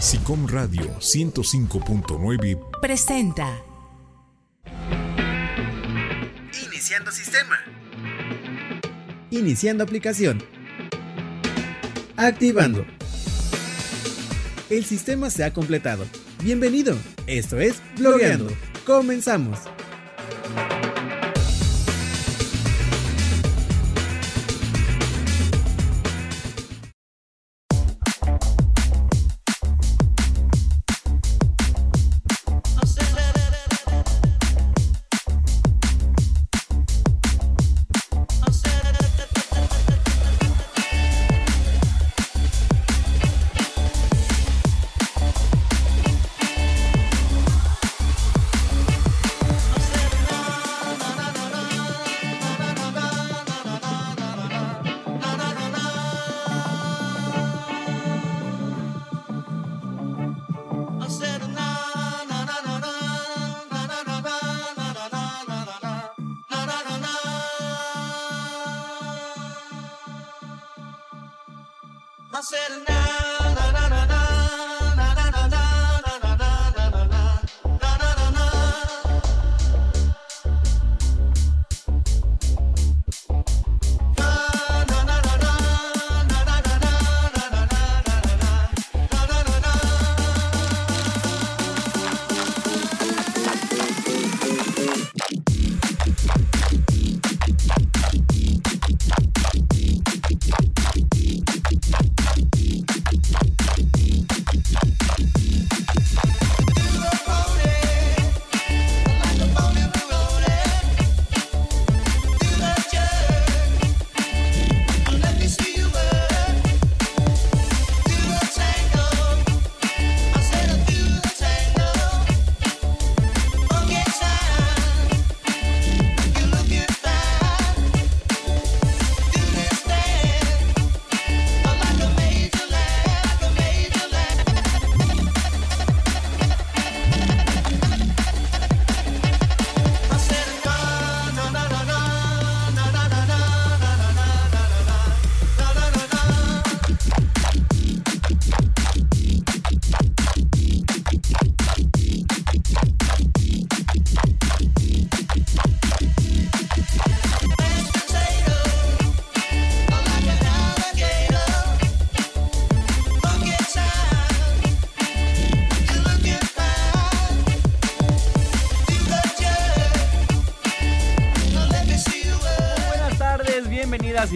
SICOM Radio 105.9 presenta Iniciando sistema. Iniciando aplicación. Activando. El sistema se ha completado. Bienvenido. Esto es Blogueando. Comenzamos.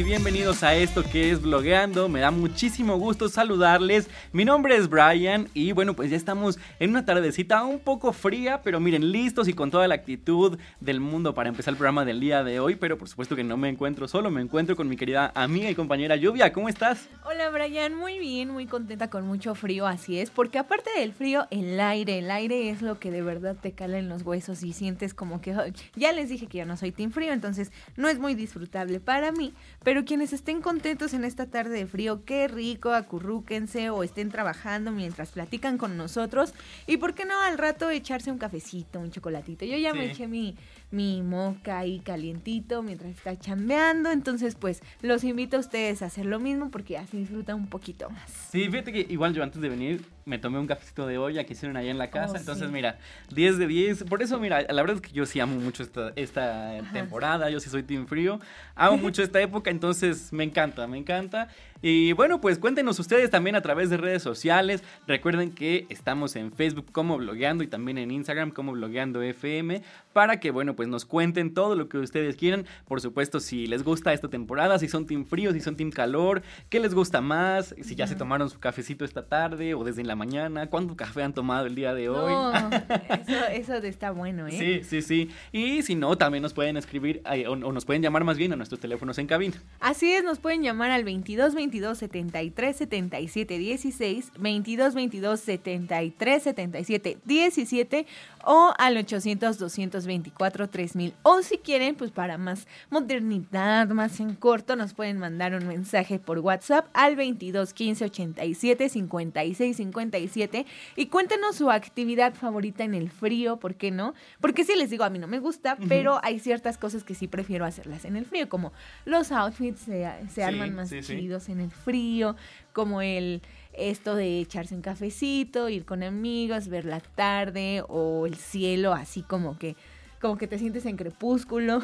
Bienvenidos a esto que es blogueando. Me da muchísimo gusto saludarles. Mi nombre es Brian y bueno, pues ya estamos en una tardecita un poco fría, pero miren, listos y con toda la actitud del mundo para empezar el programa del día de hoy. Pero por supuesto que no me encuentro solo, me encuentro con mi querida amiga y compañera Lluvia. ¿Cómo estás? Hola Brian, muy bien, muy contenta con mucho frío, así es, porque aparte del frío, el aire, el aire es lo que de verdad te cala en los huesos y sientes como que ya les dije que yo no soy team frío, entonces no es muy disfrutable para mí, pero quienes estén contentos en esta tarde de frío, qué rico, acurrúquense o estén trabajando mientras platican con nosotros. Y por qué no al rato echarse un cafecito, un chocolatito. Yo ya me eché mi, mi moca ahí calientito mientras está chambeando. Entonces, pues los invito a ustedes a hacer lo mismo porque así disfrutan un poquito más. Sí, fíjate que igual yo antes de venir me tomé un cafecito de olla que hicieron allá en la casa. Oh, entonces, mira, 10 de 10. Por eso, mira, la verdad es que yo sí amo mucho esta, esta temporada. Yo sí soy Team Frío. Amo mucho esta época, entonces me encanta, me encanta. Y bueno, pues cuéntenos ustedes también a través de redes sociales. Recuerden que estamos en Facebook como blogueando y también en Instagram como blogueando FM para que, bueno, pues nos cuenten todo lo que ustedes quieran. Por supuesto, si les gusta esta temporada, si son team frío, si son team calor, qué les gusta más, si ya se tomaron su cafecito esta tarde o desde la mañana, cuánto café han tomado el día de hoy. eso, está bueno, ¿eh? Sí, sí, sí. Y si no, también nos pueden escribir o, o, nos pueden llamar más bien a nuestros teléfonos en cabina. Así es, nos pueden llamar al 22 22 73 77 16, 22 22 73 77 17 o al 800 224 3000. O si quieren, pues para más modernidad, más en corto, nos pueden mandar un mensaje por WhatsApp al 22 15 87 56 57 y cuéntenos su actividad favorita en el frío, ¿por qué no? Porque sí les digo, a mí no me gusta, pero hay ciertas cosas que sí prefiero hacerlas en el frío, como los outfits se, arman más chidos en el frío, como el esto de echarse un cafecito, ir con amigos, ver la tarde o el cielo, así como que como que te sientes en crepúsculo.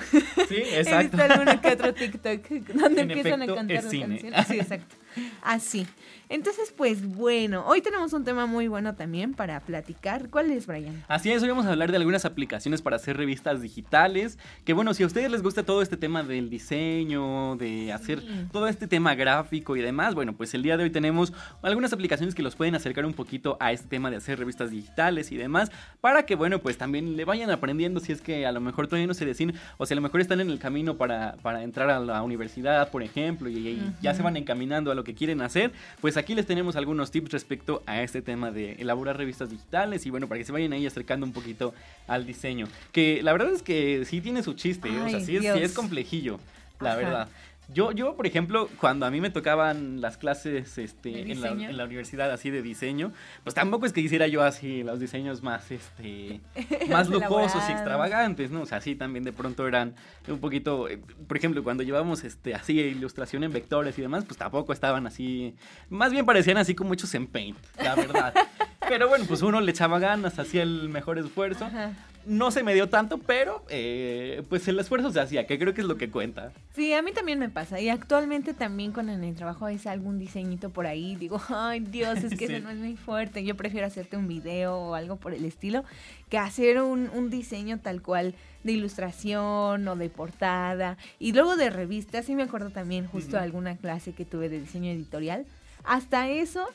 Sí, exacto. He visto alguno que otro TikTok donde En empiezan efecto, a cantar es las cine. canciones. Sí, exacto. Así. Entonces, pues bueno, hoy tenemos un tema muy bueno también para platicar. ¿Cuál es, Brian? Así es, hoy vamos a hablar de algunas aplicaciones para hacer revistas digitales. Que bueno, si a ustedes les gusta todo este tema del diseño, de hacer Sí. todo este tema gráfico y demás, bueno, pues el día de hoy tenemos algunas aplicaciones que los pueden acercar un poquito a este tema de hacer revistas digitales y demás. Para que, bueno, pues también le vayan aprendiendo si es que a lo mejor todavía no se deciden o si a lo mejor están en el camino para, para entrar a la universidad, por ejemplo, y, y ya se van encaminando a lo que quieren hacer. Pues aquí les tenemos algunos tips respecto a este tema de elaborar revistas digitales y bueno, para que se vayan ahí acercando un poquito al diseño. Que la verdad es que sí tiene su chiste, ¿eh? o sea, sí es, sí es complejillo, la Ajá. verdad. Yo, yo, por ejemplo, cuando a mí me tocaban las clases este, ¿De en, la, en la universidad así de diseño, pues tampoco es que hiciera yo así los diseños más, este, más lujosos y extravagantes, ¿no? O sea, sí también de pronto eran un poquito, eh, por ejemplo, cuando llevamos este, así ilustración en vectores y demás, pues tampoco estaban así, más bien parecían así como hechos en paint, la verdad. Pero bueno, pues uno le echaba ganas, hacía el mejor esfuerzo. Ajá. No se me dio tanto, pero eh, pues el esfuerzo se hacía, que creo que es lo que cuenta. Sí, a mí también me pasa. Y actualmente también cuando en el trabajo es algún diseñito por ahí, digo, ay Dios, es que Sí. eso no es muy fuerte. Yo prefiero hacerte un video o algo por el estilo que hacer un, un diseño tal cual de ilustración o de portada. Y luego de revistas, sí me acuerdo también justo alguna clase que tuve de diseño editorial. Hasta eso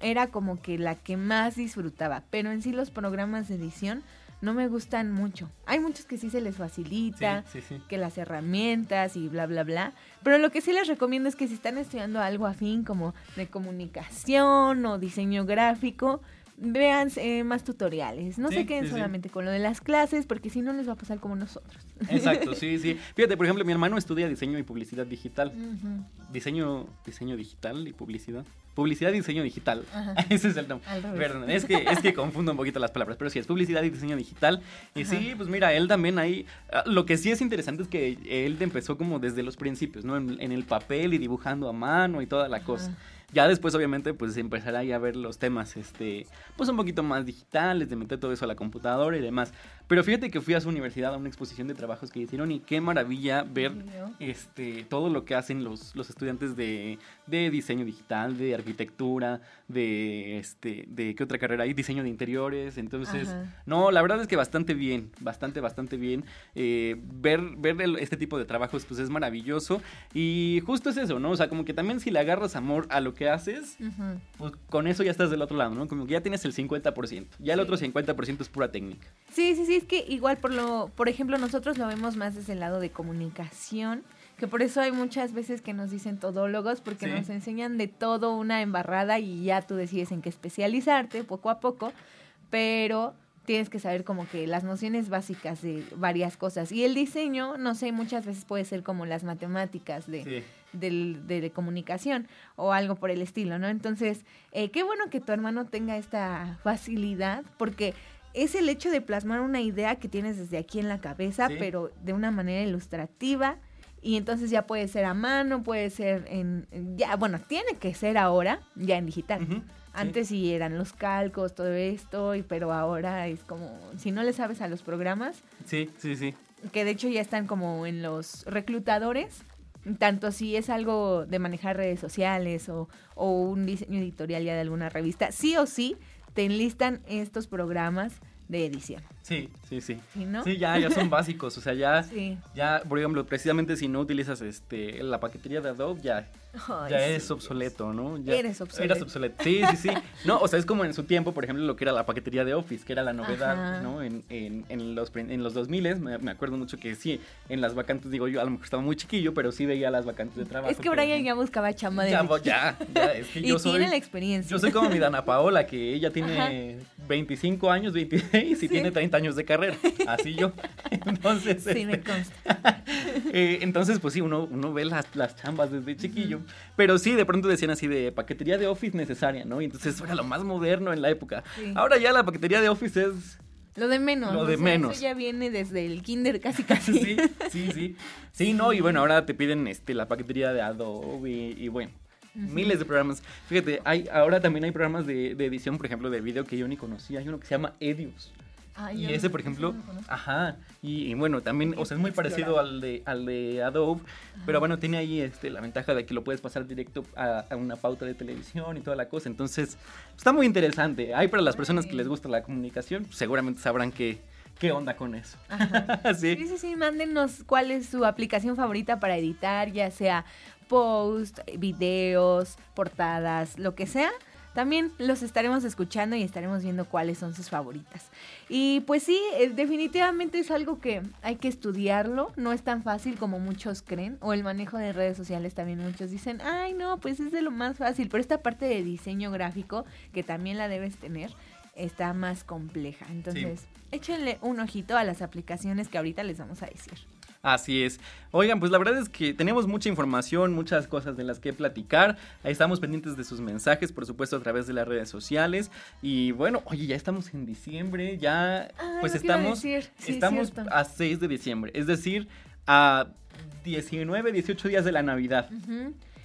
era como que la que más disfrutaba. Pero en sí los programas de edición no me gustan mucho. Hay muchos que sí se les facilita sí, sí. que las herramientas y bla, bla, bla. Pero lo que sí les recomiendo es que si están estudiando algo afín como de comunicación o diseño gráfico, vean eh, más tutoriales. No se queden solamente con lo de las clases porque si no les va a pasar como nosotros. Exacto, sí, sí. Fíjate, por ejemplo, mi hermano estudia diseño y publicidad digital. Diseño, diseño digital y publicidad. Publicidad y diseño digital. Ajá. Ese es el nombre. Perdón, es que, es que confundo un poquito las palabras, pero sí, es publicidad y diseño digital. Y Ajá. sí, pues mira, él también ahí, ah, lo que sí es interesante es que él empezó como desde los principios, ¿no? En, en el papel y dibujando a mano y toda la cosa. Ya después, obviamente, pues empezará ahí a ver los temas, este, pues un poquito más digitales, de meter todo eso a la computadora y demás. Pero fíjate que fui a su universidad a una exposición de trabajos que hicieron y qué maravilla ver este, todo lo que hacen los, los estudiantes de, de diseño digital, de arquitectura, de, este, de qué otra carrera hay, diseño de interiores. Entonces, Ajá. no, la verdad es que bastante bien, bastante, bastante bien. Eh, ver ver el- este tipo de trabajos, pues es maravilloso. Y justo es eso, ¿no? O sea, como que también si le agarras amor a lo que haces, pues con eso ya estás del otro lado, ¿no? Como que ya tienes el 50%. Ya el Sí. otro 50% es pura técnica. Sí, sí, sí, es que igual por lo, por ejemplo, nosotros lo vemos más desde el lado de comunicación, que por eso hay muchas veces que nos dicen todólogos, porque Sí. nos enseñan de todo una embarrada y ya tú decides en qué especializarte poco a poco, pero tienes que saber como que las nociones básicas de varias cosas. Y el diseño, no sé, muchas veces puede ser como las matemáticas de, Sí. Del- de, comunicación o algo por el estilo, ¿no? Entonces, eh, qué bueno que tu hermano tenga esta facilidad, porque es el hecho de plasmar una idea que tienes desde aquí en la cabeza, Sí. pero de una manera ilustrativa. Y entonces ya puede ser a mano, puede ser en... Ya, bueno, tiene que ser ahora ya en digital. Ujú, sí. Antes sí eran los calcos, todo esto, y, pero ahora es como, si no le sabes a los programas, Sí, sí, sí. que de hecho ya están como en los reclutadores, tanto si es algo de manejar redes sociales o, o un diseño editorial ya de alguna revista, sí o sí te enlistan estos programas de edición, Sí, sí, sí. ¿sí no? Sí, ya, ya son básicos. O sea, ya, Sí. ya, por ejemplo, precisamente si no utilizas este la paquetería de Adobe, ya, Ay, ya sí, es obsoleto, ¿no? Ya, Eres obsoleto. Eres obsoleto. Sí, sí, sí. No, o sea, es como en su tiempo, por ejemplo, lo que era la paquetería de Office, que era la novedad, Ajá. ¿no? En, en, en los, en los 2000 me, me acuerdo mucho que sí, en las vacantes, digo yo, a lo mejor estaba muy chiquillo, pero sí veía las vacantes de trabajo. Es que Brian ya buscaba chamba de ya, ya, ya, es que y yo soy... tiene la experiencia. Yo soy como mi Dana Paola, que ella tiene 25 años, 26 y Sí. tiene 30 años de carrera. Así yo. Entonces, Sí, me este, consta. eh, entonces pues sí, uno, uno ve las, las chambas desde chiquillo. Pero sí, de pronto decían así de paquetería de Office necesaria, ¿no? Y entonces era lo más moderno en la época. Sí. Ahora ya la paquetería de Office es... Lo de menos. Lo o de sea, menos. Eso ya viene desde el kinder casi casi. Sí, sí, sí. Sí, no, y bueno, ahora te piden este, la paquetería de Adobe y, y bueno. Miles de programas. Fíjate, hay, ahora también hay programas de, de edición, por ejemplo, de video que yo ni conocía. Hay uno que se llama Edius. Y ese, por ejemplo, no ajá, y, y bueno, también, o sea, es muy parecido al de, al de Adobe, pero bueno, tiene ahí este, la ventaja de que lo puedes pasar directo a, a una pauta de televisión y toda la cosa, entonces, está muy interesante. Hay para las personas que les gusta la comunicación, seguramente sabrán qué, qué onda con eso. Sí, sí. sí, sí, mándenos cuál es su aplicación favorita para editar, ya sea post, videos, portadas, lo que sea. También los estaremos escuchando y estaremos viendo cuáles son sus favoritas. Y pues sí, eh, definitivamente es algo que hay que estudiarlo. No es tan fácil como muchos creen. O el manejo de redes sociales también muchos dicen, ay no, pues es de lo más fácil. Pero esta parte de diseño gráfico, que también la debes tener, está más compleja. Entonces, échenle un ojito a las aplicaciones que ahorita les vamos a decir. Así es. Oigan, pues la verdad es que tenemos mucha información, muchas cosas de las que platicar. Ahí estamos pendientes de sus mensajes, por supuesto, a través de las redes sociales. Y bueno, oye, ya estamos en diciembre, ya Ah, pues estamos, decir. Sí, estamos cierto. a 6 de diciembre, es decir, a 19, 18 días de la Navidad.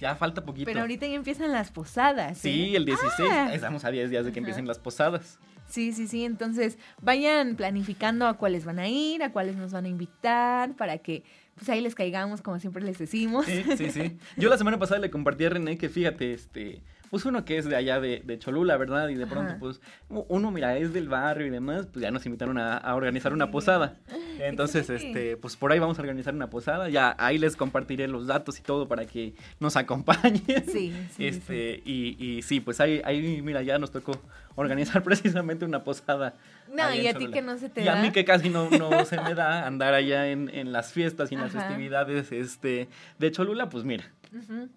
Ya falta poquito. Pero ahorita ya empiezan las posadas. ¿eh? Sí, el 16, Ah. estamos a 10 días de que Ajá. empiecen las posadas. Sí, sí, sí. Entonces vayan planificando a cuáles van a ir, a cuáles nos van a invitar, para que pues ahí les caigamos, como siempre les decimos. Sí, sí, sí. Yo la semana pasada le compartí a René que fíjate, este, pues uno que es de allá de, de Cholula, ¿verdad? Y de pronto, Ajá. pues, uno, mira, es del barrio y demás, pues ya nos invitaron a, a organizar una posada. Entonces, este, pues por ahí vamos a organizar una posada. Ya ahí les compartiré los datos y todo para que nos acompañen. Sí, sí, Este, Y, y sí, pues ahí, ahí, mira, ya nos tocó organizar precisamente una posada. No, y a ti que no se te Y a da. mí que casi no, no se me da andar allá en, en las fiestas y en las festividades este, de Cholula, pues mira,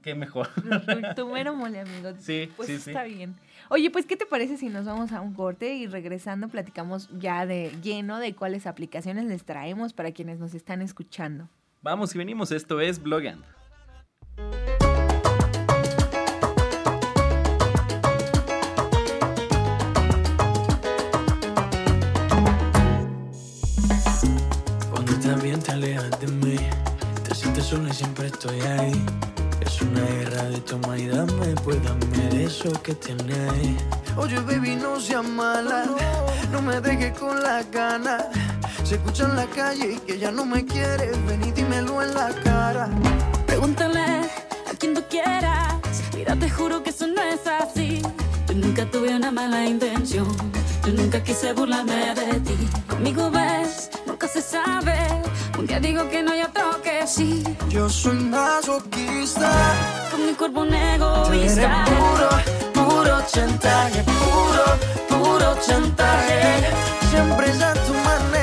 Qué mejor. Tu- mero mole, amigo. Sí, pues sí, sí. está bien. Oye, pues, ¿qué te parece si nos vamos a un corte y regresando platicamos ya de lleno de cuáles aplicaciones les traemos para quienes nos están escuchando? Vamos y venimos, esto es Blogueando. Cuando estás bien te alejas de mí Te sientes sola y siempre estoy ahí Es una guerra de toma y dame Pues dame eso que ahí Oye baby no seas mala No me dejes con la gana Se escucha en la calle que ya no me quieres Ven y dímelo en la cara Pregúntale a quien tú quieras. Mira, te juro que eso no es así. Yo nunca tuve una mala intención. Yo nunca quise burlarme de ti. Conmigo ves, nunca se sabe. Día digo que no, y otro que sí. Yo soy masoquista Con mi cuerpo un Tú eres egoísta. puro, puro chantaje Puro, puro chantaje Siempre es a tu manera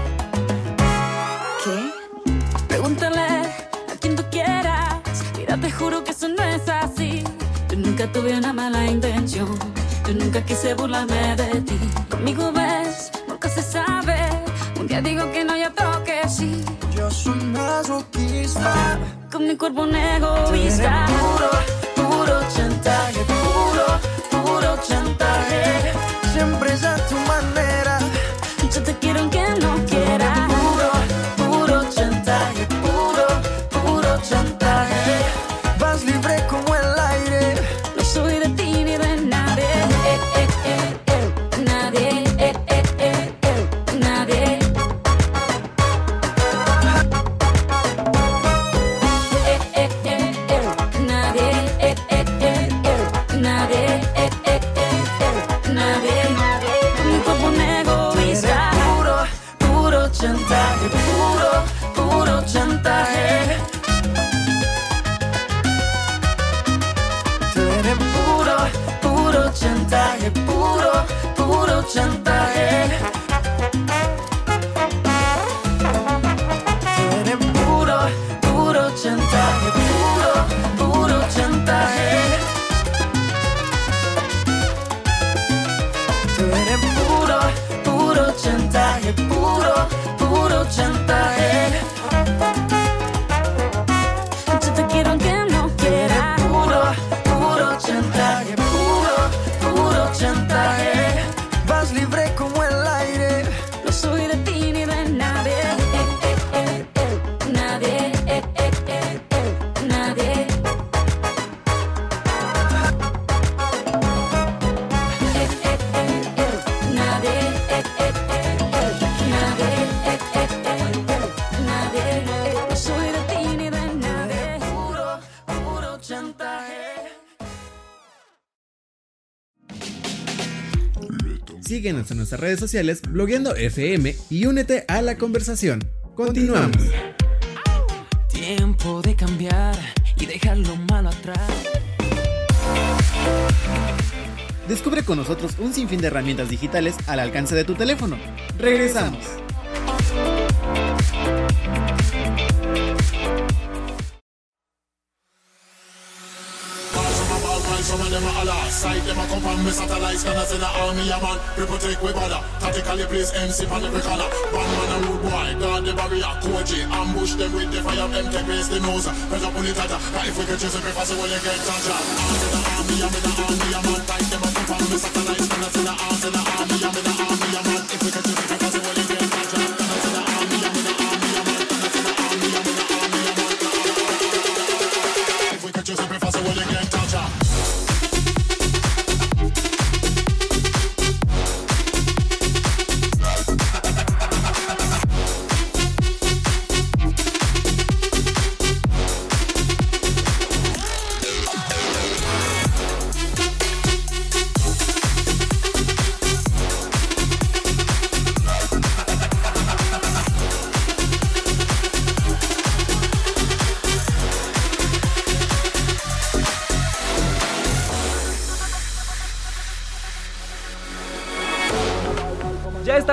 Juro que eso no es así. Yo nunca tuve una mala intención. Yo nunca quise burlarme de ti. Conmigo ves, nunca se sabe. Un día digo que no, y otro que sí. Yo soy masoquista. Con mi cuerpo un egoísta. puro, puro chantaje. Puro, puro chantaje. Siempre es Tú eres puro, puro chantaje, puro, puro chantaje. Nuestras redes sociales blogueando FM y únete a la conversación. Continuamos. Tiempo de cambiar y dejar lo malo atrás. Descubre con nosotros un sinfín de herramientas digitales al alcance de tu teléfono. Regresamos. from me satellite scanners in the army, a man. People take we bother. Tactically place MC on every corner. man a rude boy, guard the barrier. Koji, ambush them with the fire. Them take the nose. Pressure pull it tighter. But if we get chasing, we fast, we will get touched. Arms in the army, I'm in the army, a man. Tight them up from me satellite scanners in the arms in the army.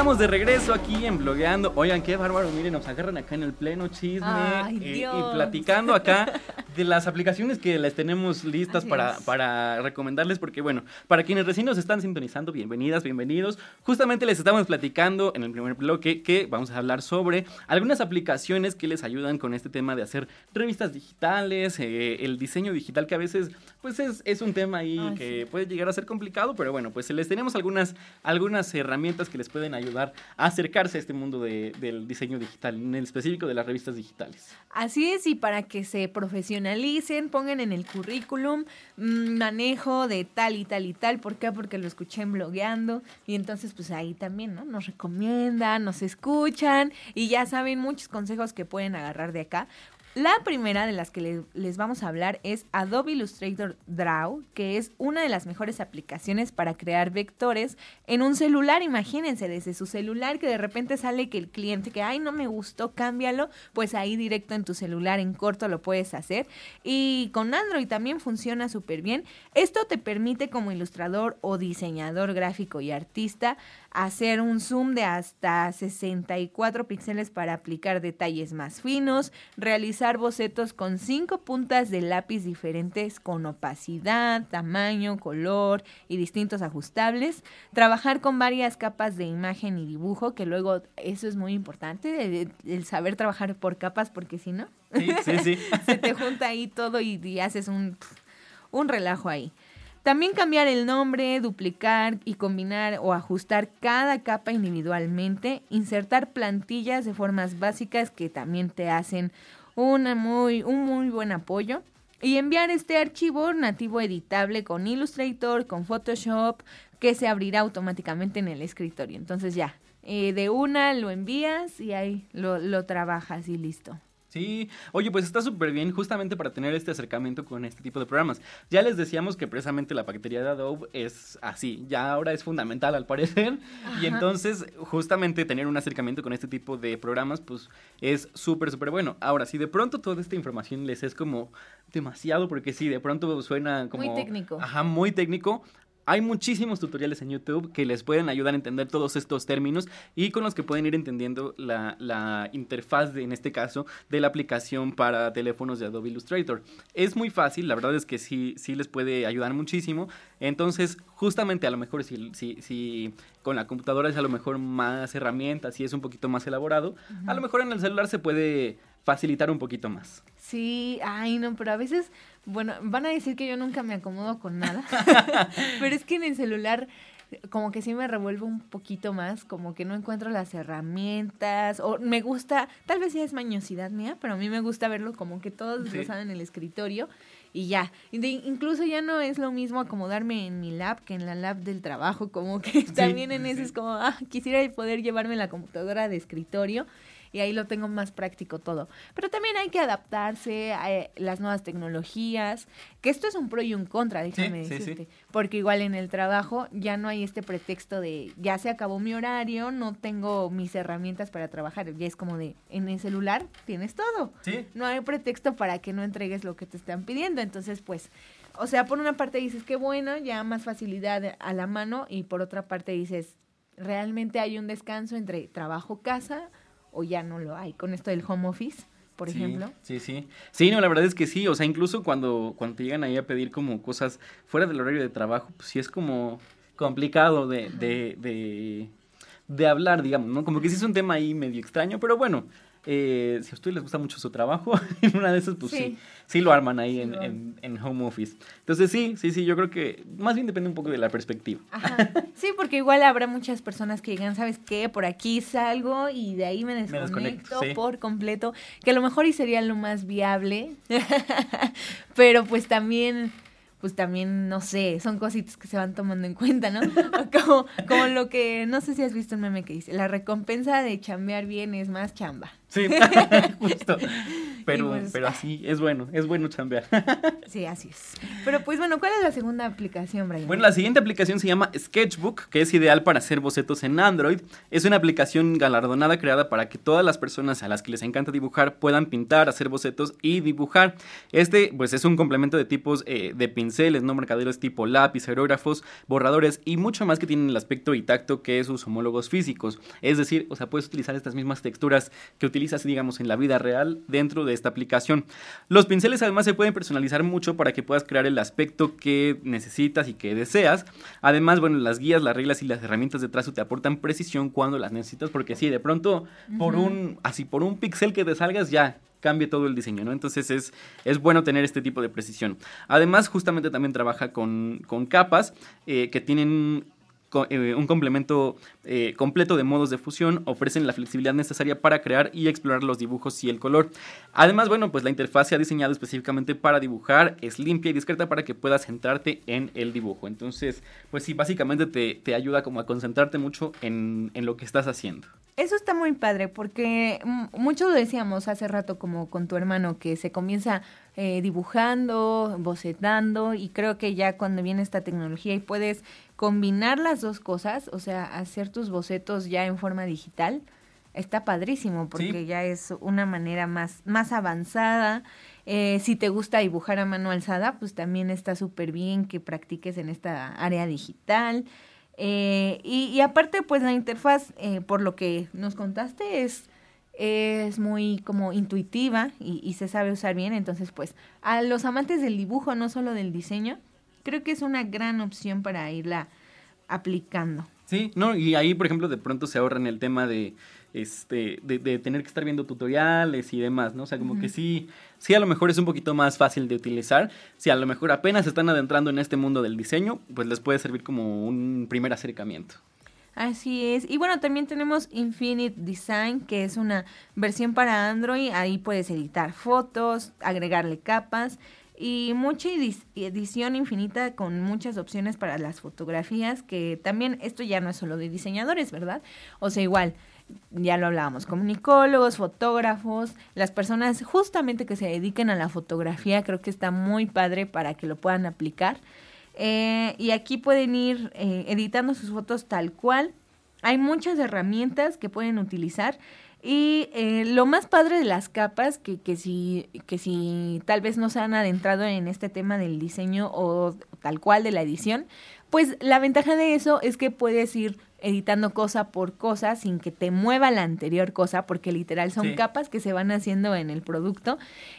Estamos de regreso aquí en Blogueando. Oigan, qué bárbaro, miren, nos agarran acá en el pleno chisme Ay, eh, y platicando acá de las aplicaciones que les tenemos listas para, para recomendarles, porque bueno, para quienes recién nos están sintonizando, bienvenidas, bienvenidos. Justamente les estamos platicando en el primer bloque que vamos a hablar sobre algunas aplicaciones que les ayudan con este tema de hacer revistas digitales, eh, el diseño digital que a veces pues es, es un tema ahí Ay, que puede llegar a ser complicado, pero bueno, pues les tenemos algunas, algunas herramientas que les pueden ayudar a acercarse a este mundo de- del diseño digital, en el específico de las revistas digitales. Así es, y para que se profesionalicen, pongan en el currículum mm, manejo de tal y tal y tal. ¿Por qué? Porque lo escuché en blogueando. Y entonces, pues ahí también, ¿no? Nos recomiendan, nos escuchan y ya saben muchos consejos que pueden agarrar de acá. La primera de las que le- les vamos a hablar es Adobe Illustrator Draw, que es una de las mejores aplicaciones para crear vectores en un celular. Imagínense, desde su celular que de repente sale que el cliente que, ay, no me gustó, cámbialo, pues ahí directo en tu celular en corto lo puedes hacer. Y con Android también funciona súper bien. Esto te permite como ilustrador o diseñador gráfico y artista hacer un zoom de hasta 64 píxeles para aplicar detalles más finos, realizar bocetos con cinco puntas de lápiz diferentes con opacidad, tamaño, color y distintos ajustables, trabajar con varias capas de imagen y dibujo, que luego eso es muy importante, el, el saber trabajar por capas, porque si no, Sí, sí, sí. se te junta ahí todo y, y haces un, un relajo ahí. También cambiar el nombre, duplicar y combinar o ajustar cada capa individualmente, insertar plantillas de formas básicas que también te hacen una muy, un muy buen apoyo. Y enviar este archivo nativo editable con Illustrator, con Photoshop, que se abrirá automáticamente en el escritorio. Entonces ya, eh, de una lo envías y ahí lo, lo trabajas y listo. Sí, oye, pues está súper bien justamente para tener este acercamiento con este tipo de programas. Ya les decíamos que precisamente la paquetería de Adobe es así, ya ahora es fundamental al parecer. Y entonces justamente tener un acercamiento con este tipo de programas pues es súper, súper bueno. Ahora, si de pronto toda esta información les es como demasiado, porque sí, de pronto suena como... Muy técnico. Ajá, muy técnico. Hay muchísimos tutoriales en YouTube que les pueden ayudar a entender todos estos términos y con los que pueden ir entendiendo la, la interfaz, de, en este caso, de la aplicación para teléfonos de Adobe Illustrator. Es muy fácil, la verdad es que sí, sí les puede ayudar muchísimo. Entonces, justamente a lo mejor si, si, si con la computadora es a lo mejor más herramientas y es un poquito más elaborado, a lo mejor en el celular se puede facilitar un poquito más. Sí, ay no, pero a veces, bueno, van a decir que yo nunca me acomodo con nada, pero es que en el celular como que sí me revuelvo un poquito más, como que no encuentro las herramientas, o me gusta, tal vez ya es mañosidad mía, pero a mí me gusta verlo como que todos lo saben en el escritorio y ya. incluso ya no es lo mismo acomodarme en mi lab que en la lab del trabajo, como que también en eso es como, ah, quisiera poder llevarme la computadora de escritorio y ahí lo tengo más práctico todo. Pero también hay que adaptarse a eh, las nuevas tecnologías, que esto es un pro y un contra, déjame decirte, porque igual en el trabajo ya no hay este pretexto de ya se acabó mi horario, no tengo mis herramientas para trabajar, ya es como de en el celular tienes todo. No hay pretexto para que no entregues lo que te están pidiendo, entonces pues o sea, por una parte dices, qué bueno, ya más facilidad a la mano, y por otra parte dices, realmente hay un descanso entre trabajo-casa o ya no lo hay con esto del home office, por ejemplo. Sí, sí. Sí, no, la verdad es que sí, o sea, incluso cuando, cuando te llegan ahí a pedir como cosas fuera del horario de trabajo, pues sí es como complicado de, de, de, de hablar, digamos, ¿no? Como que sí es un tema ahí medio extraño, pero bueno, eh, si a ustedes les gusta mucho su trabajo, en una de esas, pues sí, sí, lo arman ahí en, en, home office. Entonces sí, sí, sí, yo creo que más bien depende un poco de la perspectiva. Sí, porque igual habrá muchas personas que digan, ¿sabes qué? Por aquí salgo y de ahí me desconecto, por completo, que a lo mejor y sería lo más viable, pero pues también pues también, no sé, son cositas que se van tomando en cuenta, ¿no? Como, como lo que, no sé si has visto un meme que dice, la recompensa de chambear bien es más chamba. Sí, justo. Pero, pues, pero así, es bueno, es bueno chambear. Sí, así es. Pero pues bueno, ¿cuál es la segunda aplicación, Brian? Bueno, la siguiente aplicación se llama Sketchbook, que es ideal para hacer bocetos en Android. Es una aplicación galardonada creada para que todas las personas a las que les encanta dibujar puedan pintar, hacer bocetos y dibujar. Este, pues es un complemento de tipos eh, de pinceles, no marcadores tipo lápiz, aerógrafos, borradores y mucho más que tienen el aspecto y tacto que sus homólogos físicos. Es decir, o sea, puedes utilizar estas mismas texturas que utilizas utilizas, digamos, en la vida real dentro de esta aplicación. Los pinceles además se pueden personalizar mucho para que puedas crear el aspecto que necesitas y que deseas. Además, bueno, las guías, las reglas y las herramientas de trazo te aportan precisión cuando las necesitas, porque si de pronto por un, así por un pixel que te salgas ya cambie todo el diseño, ¿no? Entonces es, es bueno tener este tipo de precisión. Además, justamente también trabaja con, capas eh, que tienen un complemento eh, completo de modos de fusión ofrecen la flexibilidad necesaria para crear y explorar los dibujos y el color. Además, bueno, pues la interfaz se ha diseñado específicamente para dibujar, es limpia y discreta para que puedas centrarte en el dibujo. Entonces, pues sí, básicamente te, ayuda como a concentrarte mucho en, en lo que estás haciendo. Eso está muy padre porque mucho lo decíamos hace rato como con tu hermano que se comienza eh, dibujando, bocetando y creo que ya cuando viene esta tecnología y puedes combinar las dos cosas, o sea, hacer tus bocetos ya en forma digital, está padrísimo porque ya es una manera más, más avanzada. Eh, si te gusta dibujar a mano alzada, pues también está súper bien que practiques en esta área digital. Eh, y, aparte, pues la interfaz, eh, por lo que nos contaste, es, es muy como intuitiva y, y, se sabe usar bien. Entonces, pues a los amantes del dibujo, no solo del diseño, creo que es una gran opción para irla aplicando. Sí, no, y ahí, por ejemplo, de pronto se ahorra en el tema de este, de, tener que estar viendo tutoriales y demás, ¿no? O sea, como que sí, sí a lo mejor es un poquito más fácil de utilizar. Si a lo mejor apenas están adentrando en este mundo del diseño, pues les puede servir como un primer acercamiento. Así es. Y bueno, también tenemos Infinite Design, que es una versión para Android. Ahí puedes editar fotos, agregarle capas y mucha edición infinita con muchas opciones para las fotografías, que también esto ya no es solo de diseñadores, ¿verdad? O sea, igual ya lo hablábamos, comunicólogos, fotógrafos, las personas justamente que se dediquen a la fotografía, creo que está muy padre para que lo puedan aplicar. Eh, y aquí pueden ir eh, editando sus fotos tal cual. Hay muchas herramientas que pueden utilizar. Y eh, lo más padre de las capas, que, que, si, que si tal vez no se han adentrado en este tema del diseño o tal cual de la edición, pues la ventaja de eso es que puedes ir editando cosa por cosa sin que te mueva la anterior cosa, porque literal son Sí. capas que se van haciendo en el producto.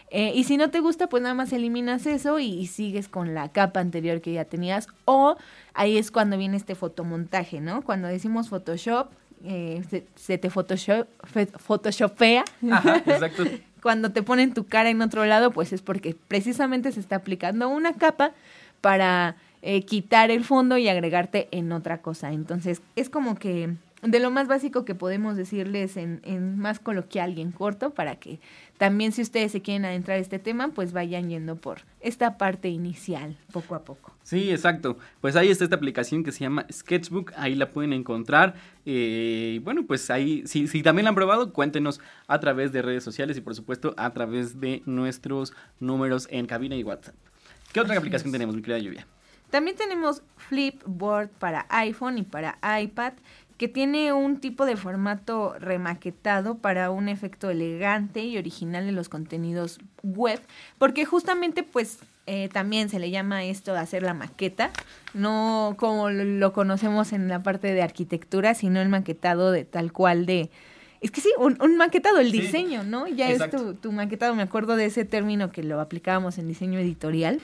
Eh, y si no te gusta, pues nada más eliminas eso y, y sigues con la capa anterior que ya tenías. O ahí es cuando viene este fotomontaje, ¿no? Cuando decimos Photoshop, eh, se, se te Photoshop, photoshopea. Ajá, exacto. Cuando te ponen tu cara en otro lado, pues es porque precisamente se está aplicando una capa para eh, quitar el fondo y agregarte en otra cosa. Entonces, es como que de lo más básico que podemos decirles en, en más coloquial y en corto, para que también si ustedes se quieren adentrar a este tema, pues vayan yendo por esta parte inicial, poco a poco. Sí, exacto. Pues ahí está esta aplicación que se llama Sketchbook, ahí la pueden encontrar. eh, bueno, pues ahí, si, si también la han probado, cuéntenos a través de redes sociales y por supuesto a través de nuestros números en cabina y WhatsApp. ¿Qué otra Así aplicación es. tenemos, mi querida Lluvia? También tenemos Flipboard para iPhone y para iPad, que tiene un tipo de formato remaquetado para un efecto elegante y original en los contenidos web, porque justamente pues eh, también se le llama esto de hacer la maqueta, no como lo- lo conocemos en la parte de arquitectura, sino el maquetado de tal cual de... Es que sí, un, un maquetado, el Sí, diseño, ¿no? Ya exacto. es tu, tu maquetado, me acuerdo de ese término que lo aplicábamos en diseño editorial.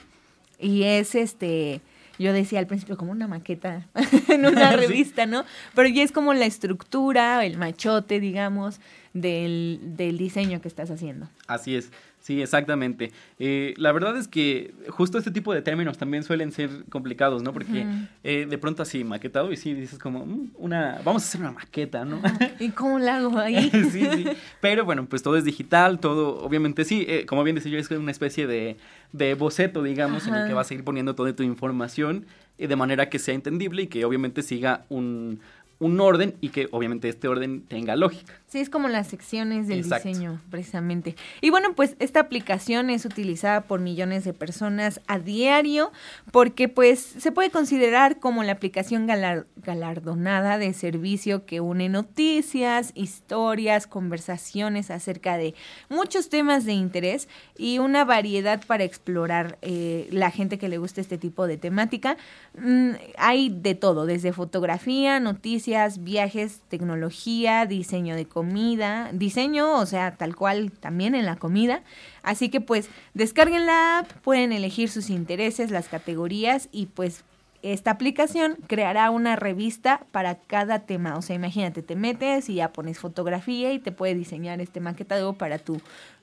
Y es este, yo decía al principio como una maqueta en una revista, ¿no? Pero ya es como la estructura, el machote, digamos, del, del diseño que estás haciendo. Así es, sí, exactamente. Eh, la verdad es que justo este tipo de términos también suelen ser complicados, ¿no? Porque eh, de pronto así, maquetado, y sí, dices como, "Mm, una, vamos a hacer una maqueta, ¿no? ¿Y cómo la hago ahí? sí, sí. Pero bueno, pues todo es digital, todo, obviamente sí, eh, como bien decía yo, es una especie de, de boceto, digamos, en el que vas a ir poniendo toda tu información eh, de manera que sea entendible y que obviamente siga un, un orden y que obviamente este orden tenga lógica. Sí, es como las secciones del Exacto. diseño, precisamente. Y bueno, pues esta aplicación es utilizada por millones de personas a diario porque pues se puede considerar como la aplicación galar- galardonada de servicio que une noticias, historias, conversaciones acerca de muchos temas de interés y una variedad para explorar eh, la gente que le gusta este tipo de temática. Mm, hay de todo, desde fotografía, noticias, viajes, tecnología, diseño de comida, diseño, o sea, tal cual también en la comida. Así que pues descarguen la app, pueden elegir sus intereses, las categorías y pues esta aplicación creará una revista para cada tema. O sea, imagínate, te metes y ya pones fotografía y te puede diseñar este maquetado para tu,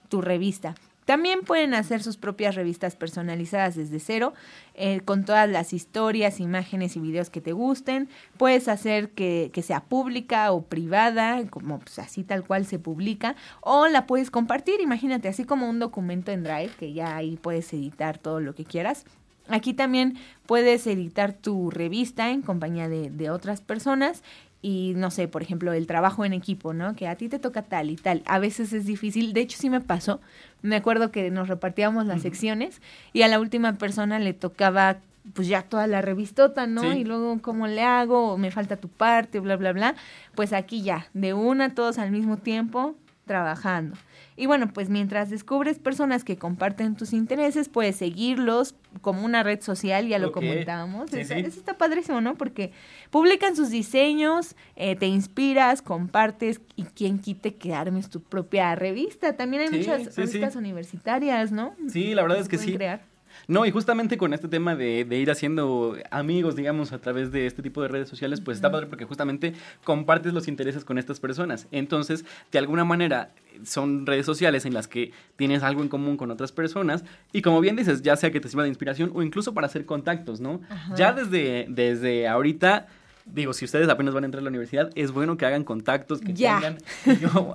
tu revista. También pueden hacer sus propias revistas personalizadas desde cero, eh, con todas las historias, imágenes y videos que te gusten. Puedes hacer que, que sea pública o privada, como pues, así tal cual se publica, o la puedes compartir, imagínate, así como un documento en Drive, que ya ahí puedes editar todo lo que quieras. Aquí también puedes editar tu revista en compañía de, de otras personas y no sé, por ejemplo, el trabajo en equipo, ¿no? Que a ti te toca tal y tal. A veces es difícil, de hecho sí me pasó. Me acuerdo que nos repartíamos las secciones y a la última persona le tocaba pues ya toda la revistota, ¿no? Sí. Y luego, ¿cómo le hago? Me falta tu parte, bla, bla, bla. Pues aquí ya, de una, todos al mismo tiempo, trabajando. Y bueno, pues mientras descubres personas que comparten tus intereses, puedes seguirlos como una red social, ya lo Ok. comentábamos. Sí, Eso, sí. eso está padrísimo, ¿no? Porque publican sus diseños, eh, te inspiras, compartes y quien quite que armes tu propia revista. También hay Sí, muchas revistas universitarias, ¿no? Sí, la verdad es que sí. crear. No, y justamente con este tema de, de ir haciendo amigos, digamos, a través de este tipo de redes sociales, pues está padre porque justamente compartes los intereses con estas personas. Entonces, de alguna manera, son redes sociales en las que tienes algo en común con otras personas y como bien dices, ya sea que te sirva de inspiración o incluso para hacer contactos, ¿no? Ya desde, desde ahorita... Digo, si ustedes apenas van a entrar a la universidad, es bueno que hagan contactos, que Ya. tengan,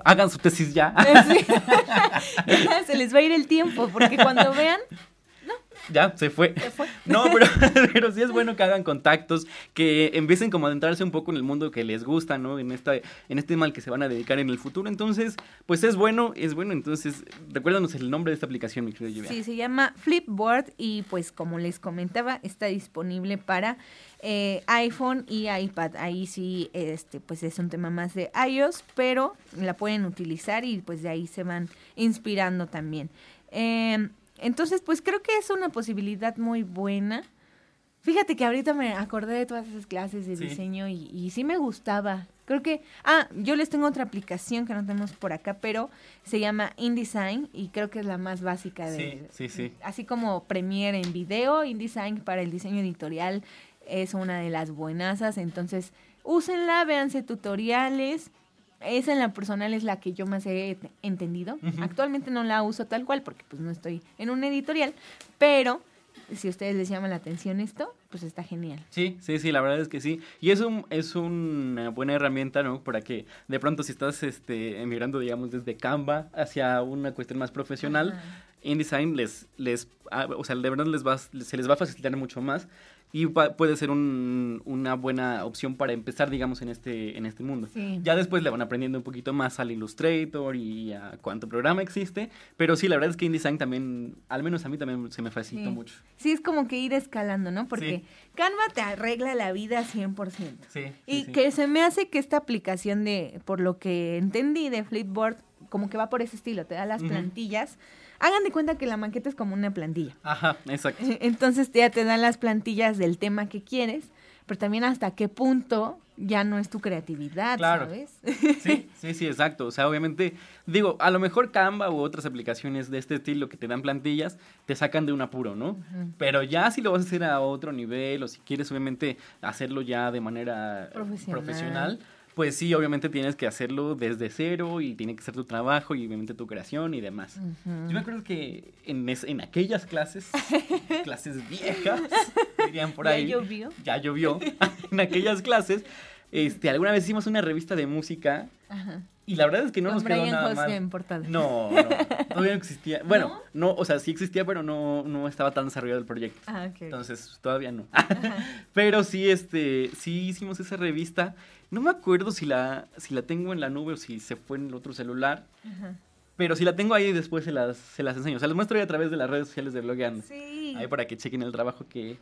hagan su tesis ya. Sí. Se les va a ir el tiempo, porque cuando vean, ya se fue. Se fue. No, pero, pero sí es bueno que hagan contactos, que empiecen como a adentrarse un poco en el mundo que les gusta, ¿no? En esta, en este tema al que se van a dedicar en el futuro. Entonces, pues es bueno, es bueno. Entonces, recuérdanos el nombre de esta aplicación, mi querido Lluvia. Sí, se llama Flipboard y pues como les comentaba, está disponible para eh, iPhone y iPad. Ahí sí, este, pues es un tema más de iOS, pero la pueden utilizar y pues de ahí se van inspirando también. Eh, entonces, pues creo que es una posibilidad muy buena. Fíjate que ahorita me acordé de todas esas clases de Sí. diseño y, y sí me gustaba. Creo que, ah, yo les tengo otra aplicación que no tenemos por acá, pero se llama InDesign y creo que es la más básica de, Sí, sí, sí. así como Premiere en video, InDesign para el diseño editorial es una de las buenasas, entonces úsenla, véanse tutoriales. Esa en la personal es la que yo más he ent- entendido. Actualmente no la uso tal cual porque pues no estoy en un editorial, pero si a ustedes les llama la atención esto, pues está genial. Sí, sí, sí, la verdad es que sí. Y es, un, es una buena herramienta, ¿no? Para que de pronto si estás este, emigrando, digamos, desde Canva hacia una cuestión más profesional, Ajá. InDesign les, les, ah, o sea, de verdad les va, se les va a facilitar mucho más y va- puede ser un- una buena opción para empezar, digamos, en este, en este mundo. Sí. Ya después le van aprendiendo un poquito más al Illustrator y a cuánto programa existe, pero sí, la verdad es que InDesign también, al menos a mí también se me facilitó Sí. mucho. Sí, es como que ir escalando, ¿no? Porque Sí. Canva te arregla la vida 100%. Sí. Y que se me hace que esta aplicación de, por lo que entendí de Flipboard, como que va por ese estilo, te da las plantillas. Hagan de cuenta que la maqueta es como una plantilla. Ajá, exacto. Entonces ya te dan las plantillas del tema que quieres, pero también hasta qué punto ya no es tu creatividad, Claro. ¿sabes? Sí, sí, sí, exacto. O sea, obviamente, digo, a lo mejor Canva u otras aplicaciones de este estilo que te dan plantillas, te sacan de un apuro, ¿no? Pero ya si lo vas a hacer a otro nivel o si quieres obviamente hacerlo ya de manera Profesional. profesional, pues sí, obviamente tienes que hacerlo desde cero y tiene que ser tu trabajo y obviamente tu creación y demás. Yo me acuerdo que en, es- en aquellas clases, clases viejas, dirían por ¿Ya ahí. llovió? Ya llovió. en aquellas clases, este, alguna vez hicimos una revista de música Ajá. y la verdad es que no Con nos quedó nada mal. en portada. No, no, todavía no existía. Bueno, ¿No? o sea, sí existía, pero no, no estaba tan desarrollado el proyecto. Ah. Entonces, todavía no. pero sí, este, sí hicimos esa revista. No me acuerdo si la, si la tengo en la nube o si se fue en el otro celular. Ajá. Pero si la tengo ahí, después se las, se las enseño. O sea, las muestro ahí a través de las redes sociales de Blogueando. Sí. Ahí para que chequen el trabajo que,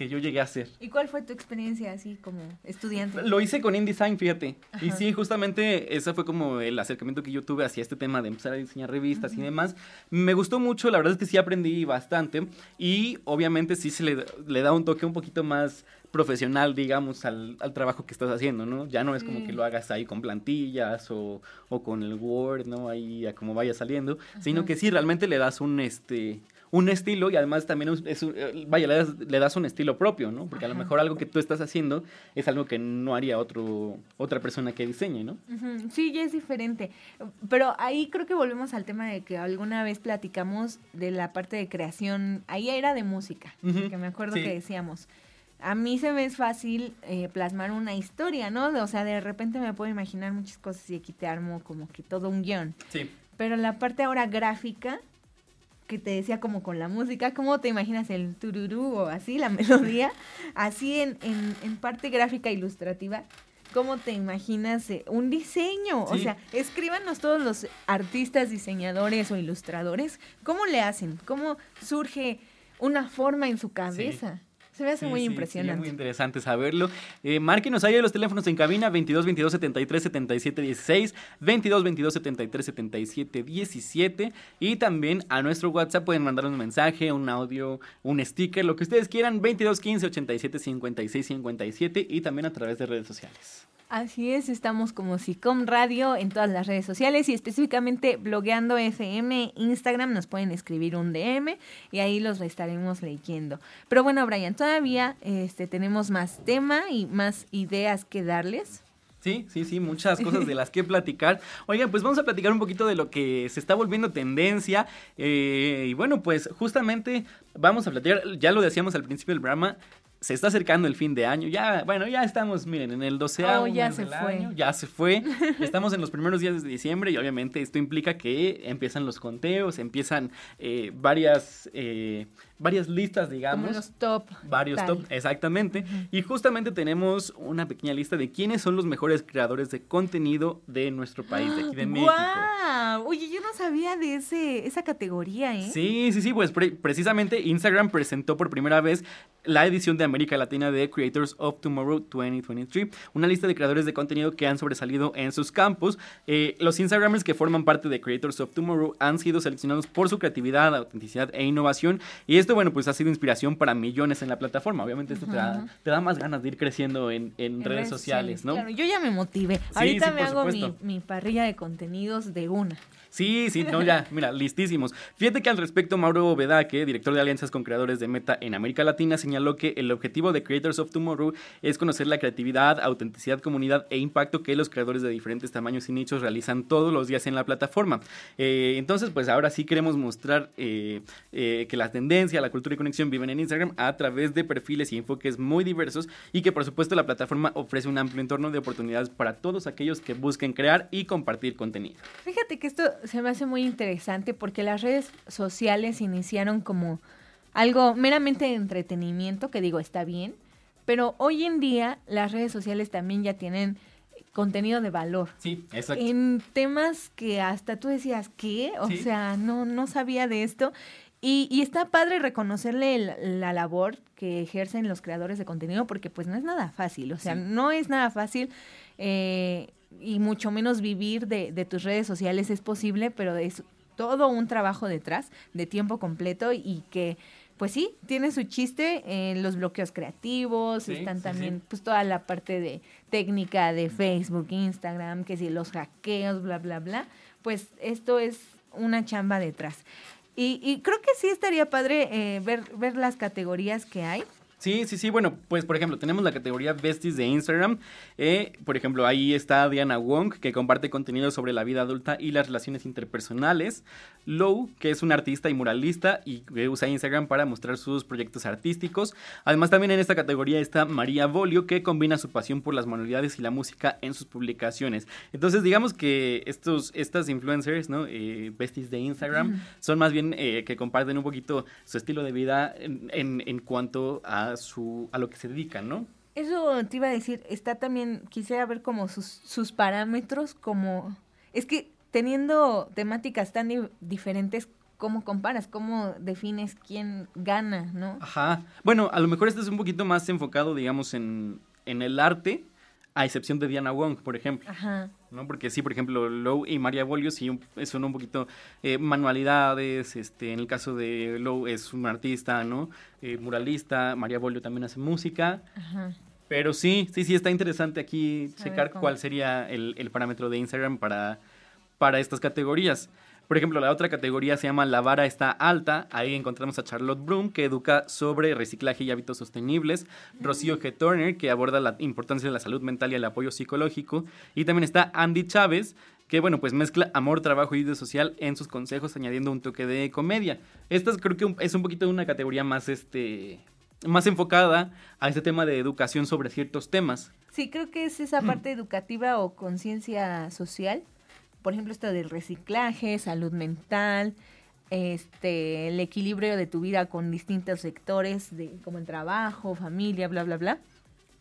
que yo llegué a hacer. ¿Y cuál fue tu experiencia así como estudiante? Lo hice con InDesign, fíjate. Y Ajá. sí, justamente ese fue como el acercamiento que yo tuve hacia este tema de empezar a diseñar revistas y demás. Me gustó mucho, la verdad es que sí aprendí bastante. Y obviamente sí se le, le da un toque un poquito más profesional, digamos, al, al trabajo que estás haciendo, ¿no? Ya no es como Sí. que lo hagas ahí con plantillas o, o con el Word, ¿no? Ahí a como vaya saliendo, sino que sí realmente le das un, este, un estilo y además también es, es un- eh, vaya, le das, le das un estilo propio, ¿no? Porque a lo mejor algo que tú estás haciendo es algo que no haría otro, otra persona que diseñe, ¿no? Sí, ya es diferente. Pero ahí creo que volvemos al tema de que alguna vez platicamos de la parte de creación. Ahí era de música, que me acuerdo sí. que decíamos. A mí se me es fácil eh, plasmar una historia, ¿no? O sea, de repente me puedo imaginar muchas cosas y aquí te armo como que todo un guion. Sí. Pero la parte ahora gráfica, que te decía como con la música, ¿cómo te imaginas el tururú o así, la melodía? Así en, en, en parte gráfica ilustrativa, ¿cómo te imaginas eh, un diseño? O sea, escríbanos todos los artistas, diseñadores o ilustradores, ¿cómo le hacen? ¿Cómo surge una forma en su cabeza? Se me hace Sí, muy sí, impresionante. muy interesante saberlo. Eh, márquenos ahí los teléfonos en cabina 22 22 73 77 16, 22 22 73 77 17 y también a nuestro WhatsApp pueden mandar un mensaje, un audio, un sticker, lo que ustedes quieran, 22 15 87 56 57 y también a través de redes sociales. Así es, estamos como SICOM Radio en todas las redes sociales y específicamente blogueando FM, Instagram, nos pueden escribir un DM y ahí los estaremos leyendo. Pero bueno, Brian, todavía este, tenemos más tema y más ideas que darles. Sí, sí, sí, muchas cosas de las que platicar. Oigan, pues vamos a platicar un poquito de lo que se está volviendo tendencia. eh, y bueno, pues justamente vamos a platicar, ya lo decíamos al principio del programa, se está acercando el fin de año. Ya, bueno, ya estamos, miren, en el 12 Oh, ya se fue. ya se fue. Estamos en los primeros días de diciembre y obviamente esto implica que empiezan los conteos, empiezan eh, varias... eh, varias listas, digamos. Como los top. Varios tal. top, exactamente. Y justamente tenemos una pequeña lista de quiénes son los mejores creadores de contenido de nuestro país, de aquí de México. ¡Guau! Oye, yo no sabía de ese, esa categoría, ¿eh? Sí, sí, sí, pues pre- precisamente Instagram presentó por primera vez la edición de América Latina de Creators of Tomorrow 2023, una lista de creadores de contenido que han sobresalido en sus campos. Eh, los Instagramers que forman parte de Creators of Tomorrow han sido seleccionados por su creatividad, autenticidad e innovación y esto, bueno, pues ha sido inspiración para millones en la plataforma. Obviamente esto te, da, te da más ganas de ir creciendo en, en En redes sociales, ¿no? Claro, yo ya me motivé. Ahorita sí, me hago mi, parrilla de contenidos de una. Sí, sí, no, ya, mira, listísimos. Fíjate que al respecto, Mauro Bedaque, director de alianzas con creadores de Meta en América Latina, señaló que el objetivo de Creators of Tomorrow es conocer la creatividad, autenticidad, comunidad e impacto que los creadores de diferentes tamaños y nichos realizan todos los días en la plataforma. Eh, entonces, pues ahora sí queremos mostrar eh, eh, que la tendencia, la cultura y conexión viven en Instagram a través de perfiles y enfoques muy diversos y que por supuesto la plataforma ofrece un amplio entorno de oportunidades para todos aquellos que busquen crear y compartir contenido. Fíjate que esto se me hace muy interesante porque las redes sociales iniciaron como algo meramente de entretenimiento, que digo, está bien, pero hoy en día las redes sociales también ya tienen contenido de valor. Sí, exacto. En temas que hasta tú decías, ¿qué? O Sí. sea, no, no sabía de esto. Y, y está padre reconocerle la, la labor que ejercen los creadores de contenido porque pues no es nada fácil, o sea, Sí. no es nada fácil eh, y mucho menos vivir de, de tus redes sociales es posible, pero es todo un trabajo detrás de tiempo completo y que pues sí, tiene su chiste en los bloqueos creativos, Sí, están sí, también pues toda la parte de técnica de Facebook, Instagram, que si los hackeos, bla, bla, bla, pues esto es una chamba detrás. Y, y creo que sí estaría padre eh, ver, ver las categorías que hay. Sí, sí, sí. Bueno, pues por ejemplo, tenemos la categoría Besties de Instagram. Eh, por ejemplo, ahí está Diana Wong, que comparte contenido sobre la vida adulta y las relaciones interpersonales. Low, que es una artista y muralista y que usa Instagram para mostrar sus proyectos artísticos. Además, también en esta categoría está María Bolio, que combina su pasión por las manualidades y la música en sus publicaciones. Entonces, digamos que estos, estas influencers, ¿no? Eh, besties de Instagram, son más bien eh, que comparten un poquito su estilo de vida en, en- en cuanto a su a lo que se dedican, ¿no? Eso te iba a decir, está también, quisiera ver como sus, sus parámetros, como... Es que teniendo temáticas tan di- diferentes, ¿cómo comparas? ¿Cómo defines quién gana, no? Ajá. Bueno, a lo mejor este es un poquito más enfocado, digamos, en, en el arte, a excepción de Diana Wong, por ejemplo. Ajá. ¿no? Porque sí, por ejemplo, Low y María Bolio sí son un poquito eh, manualidades, este, en el caso de Low es un artista, ¿no? Eh, muralista, María Bolio también hace música, Ajá. pero sí, sí, sí, está interesante aquí Saber checar cómo. cuál sería el, el parámetro de Instagram para, para estas categorías. Por ejemplo, la otra categoría se llama La vara está alta. Ahí encontramos a Charlotte Broom, que educa sobre reciclaje y hábitos sostenibles. Rocío G. Turner, que aborda la importancia de la salud mental y el apoyo psicológico. Y también está Andy Chávez, que bueno, pues mezcla amor, trabajo y vida social en sus consejos, añadiendo un toque de comedia. Esta es- creo que es un poquito una categoría más, este, más enfocada a este tema de educación sobre ciertos temas. Sí, creo que es esa parte educativa o conciencia social. Por ejemplo, esto del reciclaje, salud mental, este, el equilibrio de tu vida con distintos sectores, de, como el trabajo, familia, bla, bla, bla.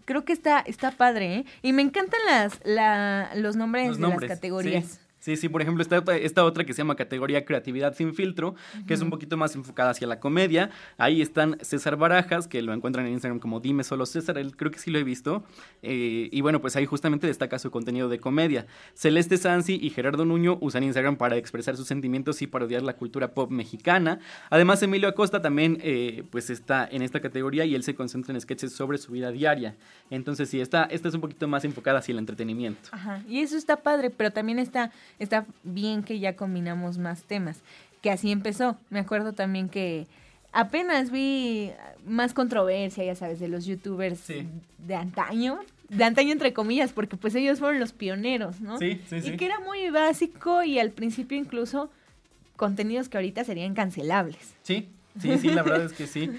Creo que está, está padre, ¿eh? Y me encantan las, la, los nombres Los de nombres, las categorías. Sí. Sí, sí, por ejemplo, esta, esta otra que se llama categoría creatividad sin filtro, que es un poquito más enfocada hacia la comedia. Ahí están César Barajas, que lo encuentran en Instagram como Dime Solo César, él creo que sí lo he visto. Eh, y bueno, pues ahí justamente destaca su contenido de comedia. Celeste Sansi y Gerardo Nuño usan Instagram para expresar sus sentimientos y parodiar la cultura pop mexicana. Además, Emilio Acosta también eh, pues está en esta categoría y él se concentra en sketches sobre su vida diaria. Entonces sí, esta, esta es un poquito más enfocada hacia el entretenimiento. Ajá, y eso está padre, pero también está, está bien que ya combinamos más temas, que así empezó. Me acuerdo también que apenas vi más controversia, ya sabes, de los youtubers Sí. de antaño, de antaño entre comillas, porque pues ellos fueron los pioneros, ¿no? Sí, sí, y sí. que era muy básico y al principio incluso contenidos que ahorita serían cancelables. Sí, sí, sí, la verdad es que sí.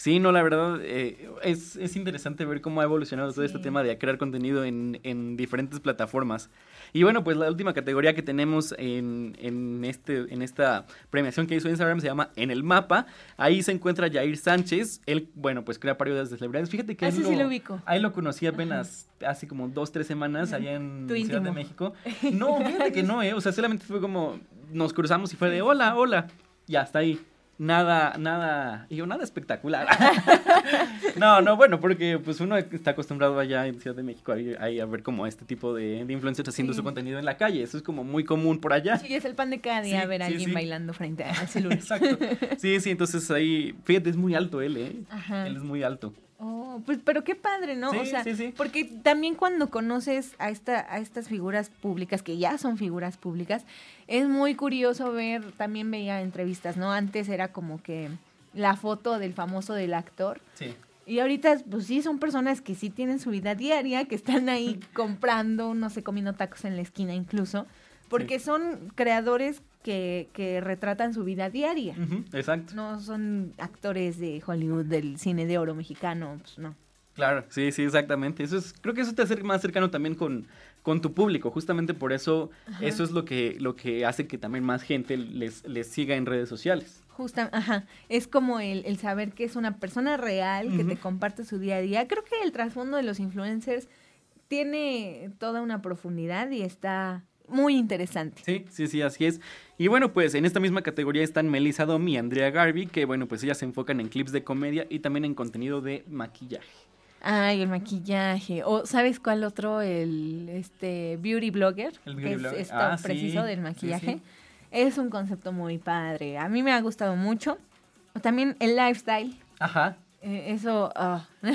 Sí, no, la verdad eh, es, es, interesante ver cómo ha evolucionado todo este tema de crear contenido en, en, diferentes plataformas. Y bueno, pues la última categoría que tenemos en, en, este, en esta premiación que hizo Instagram se llama En el Mapa. Ahí se encuentra Jair Sánchez. Él, bueno, pues crea parodias de celebridades. Fíjate que... Así sí lo ubico. Ahí lo conocí apenas hace como dos, tres semanas allá en Ciudad de México. No, fíjate que no, ¿eh? O sea, solamente fue como... Nos cruzamos y fue de hola, hola. Ya, está ahí nada, nada, y yo, nada espectacular. no, no, bueno, porque pues uno está acostumbrado allá en Ciudad de México ahí, a ver como este tipo de, de influencers haciendo su contenido en la calle. Eso es como muy común por allá. Sí, es el pan de cada día ver a alguien bailando frente al celular. Exacto. Sí, sí, entonces ahí, fíjate, es muy alto él, ¿eh? Ajá. Él es muy alto. Oh, pues, pero qué padre, ¿no? o sea, porque también cuando conoces a esta, a estas figuras públicas, que ya son figuras públicas, es muy curioso ver, también veía entrevistas, ¿no? Antes era como que la foto del famoso del actor. Sí. Y ahorita, pues sí, son personas que sí tienen su vida diaria, que están ahí comprando, no sé, comiendo tacos en la esquina incluso, porque son creadores que, que retratan su vida diaria. exacto. No son actores de Hollywood, del cine de oro mexicano, pues no. Claro, sí, sí, exactamente. Eso es, creo que eso te hace más cercano también con, con tu público. Justamente por eso, eso es lo que, lo que hace que también más gente les, les siga en redes sociales. Justa, ajá. Es como el, el saber que es una persona real, que te comparte su día a día. Creo que el trasfondo de los influencers tiene toda una profundidad y está muy interesante. Sí, sí, sí, así es. Y bueno, pues en esta misma categoría están Melissa Domi y Andrea Garvey, que bueno, pues ellas se enfocan en clips de comedia y también en contenido de maquillaje. Ay, el maquillaje. O ¿sabes cuál otro? El este beauty blogger. El beauty blogger. Es ah, preciso del maquillaje. Es un concepto muy padre. A mí me ha gustado mucho. También el lifestyle. Ajá. Eh, eso, ah.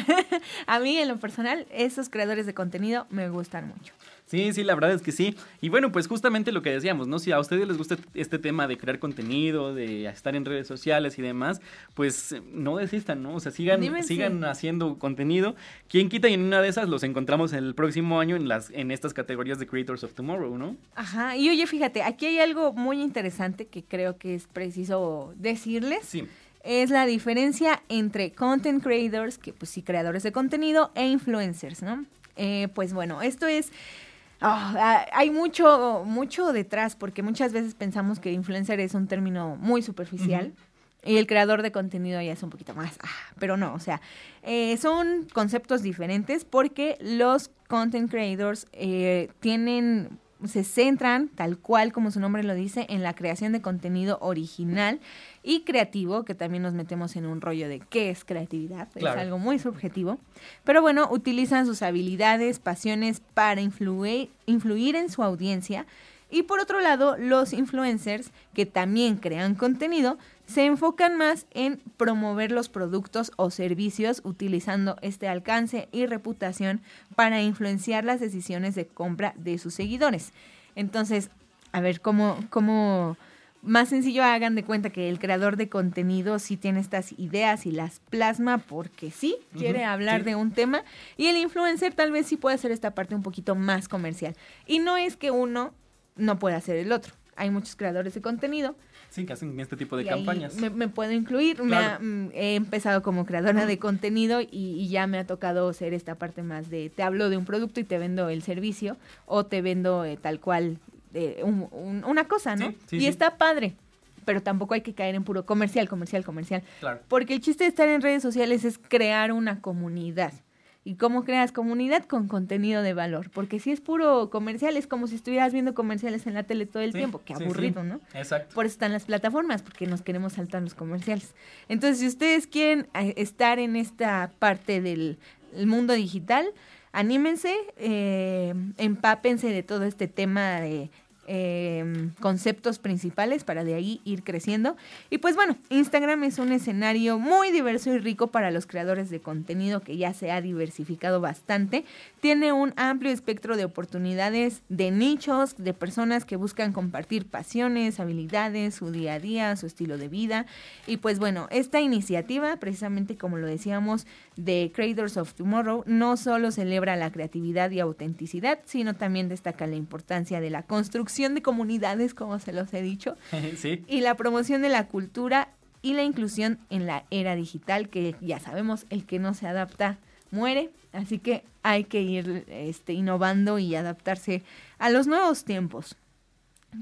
a mí en lo personal, esos creadores de contenido me gustan mucho. Sí, sí, la verdad es que sí. Y bueno, pues justamente lo que decíamos, ¿no? Si a ustedes les gusta este tema de crear contenido, de estar en redes sociales y demás, pues no desistan, ¿no? O sea, sigan, sigan haciendo contenido. ¿Quién quita y en una de esas los encontramos el próximo año en, las, en estas categorías de Creators of Tomorrow, ¿no? Ajá, y oye, fíjate, aquí hay algo muy interesante que creo que es preciso decirles. Sí es la diferencia entre content creators, que pues sí, creadores de contenido, e influencers, ¿no? Eh, pues bueno, esto es Ah, hay mucho, mucho detrás, porque muchas veces pensamos que influencer es un término muy superficial. Y el creador de contenido ya es un poquito más, ah, pero no, o sea, eh, son conceptos diferentes porque los content creators eh, tienen se centran, tal cual como su nombre lo dice, en la creación de contenido original y creativo, que también nos metemos en un rollo de qué es creatividad, es algo muy subjetivo. Pero bueno, utilizan sus habilidades, pasiones para influir, influir en su audiencia. Y por otro lado, los influencers, que también crean contenido, se enfocan más en promover los productos o servicios utilizando este alcance y reputación para influenciar las decisiones de compra de sus seguidores. Entonces, a ver, ¿cómo, cómo más sencillo hagan de cuenta que el creador de contenido sí tiene estas ideas y las plasma porque sí quiere hablar de un tema y el influencer tal vez sí puede hacer esta parte un poquito más comercial. Y no es que uno no pueda hacer el otro. Hay muchos creadores de contenido Sí, que hacen este tipo de campañas. Me, puedo incluir. Mm, he empezado como creadora de contenido y, ya me ha tocado ser esta parte más de te hablo de un producto y te vendo el servicio o te vendo eh, tal cual eh, una cosa, ¿no? y está padre. Pero tampoco hay que caer en puro comercial, comercial, comercial. Claro. Porque el chiste de estar en redes sociales es crear una comunidad. ¿Y cómo creas comunidad? Con contenido de valor. Porque si es puro comercial, es como si estuvieras viendo comerciales en la tele todo el tiempo. Qué aburrido, ¿no? Exacto. Por eso están las plataformas, porque nos queremos saltar los comerciales. Entonces, si ustedes quieren eh, estar en esta parte del mundo digital, anímense, eh, empápense de todo este tema de Em, conceptos principales para de ahí ir creciendo. Y pues bueno, Instagram es un escenario muy diverso y rico para los creadores de contenido que ya se ha diversificado bastante. Tiene un amplio espectro de oportunidades, de nichos, de personas que buscan compartir pasiones, habilidades, su día a día, su estilo de vida. Y pues bueno, esta iniciativa, precisamente como lo decíamos, de Creators of Tomorrow, no solo celebra la creatividad y autenticidad, sino también destaca la importancia de la construcción de comunidades, como se los he dicho, sí. y la promoción de la cultura y la inclusión en la era digital, que ya sabemos, el que no se adapta muere, así que hay que ir este, innovando y adaptarse a los nuevos tiempos.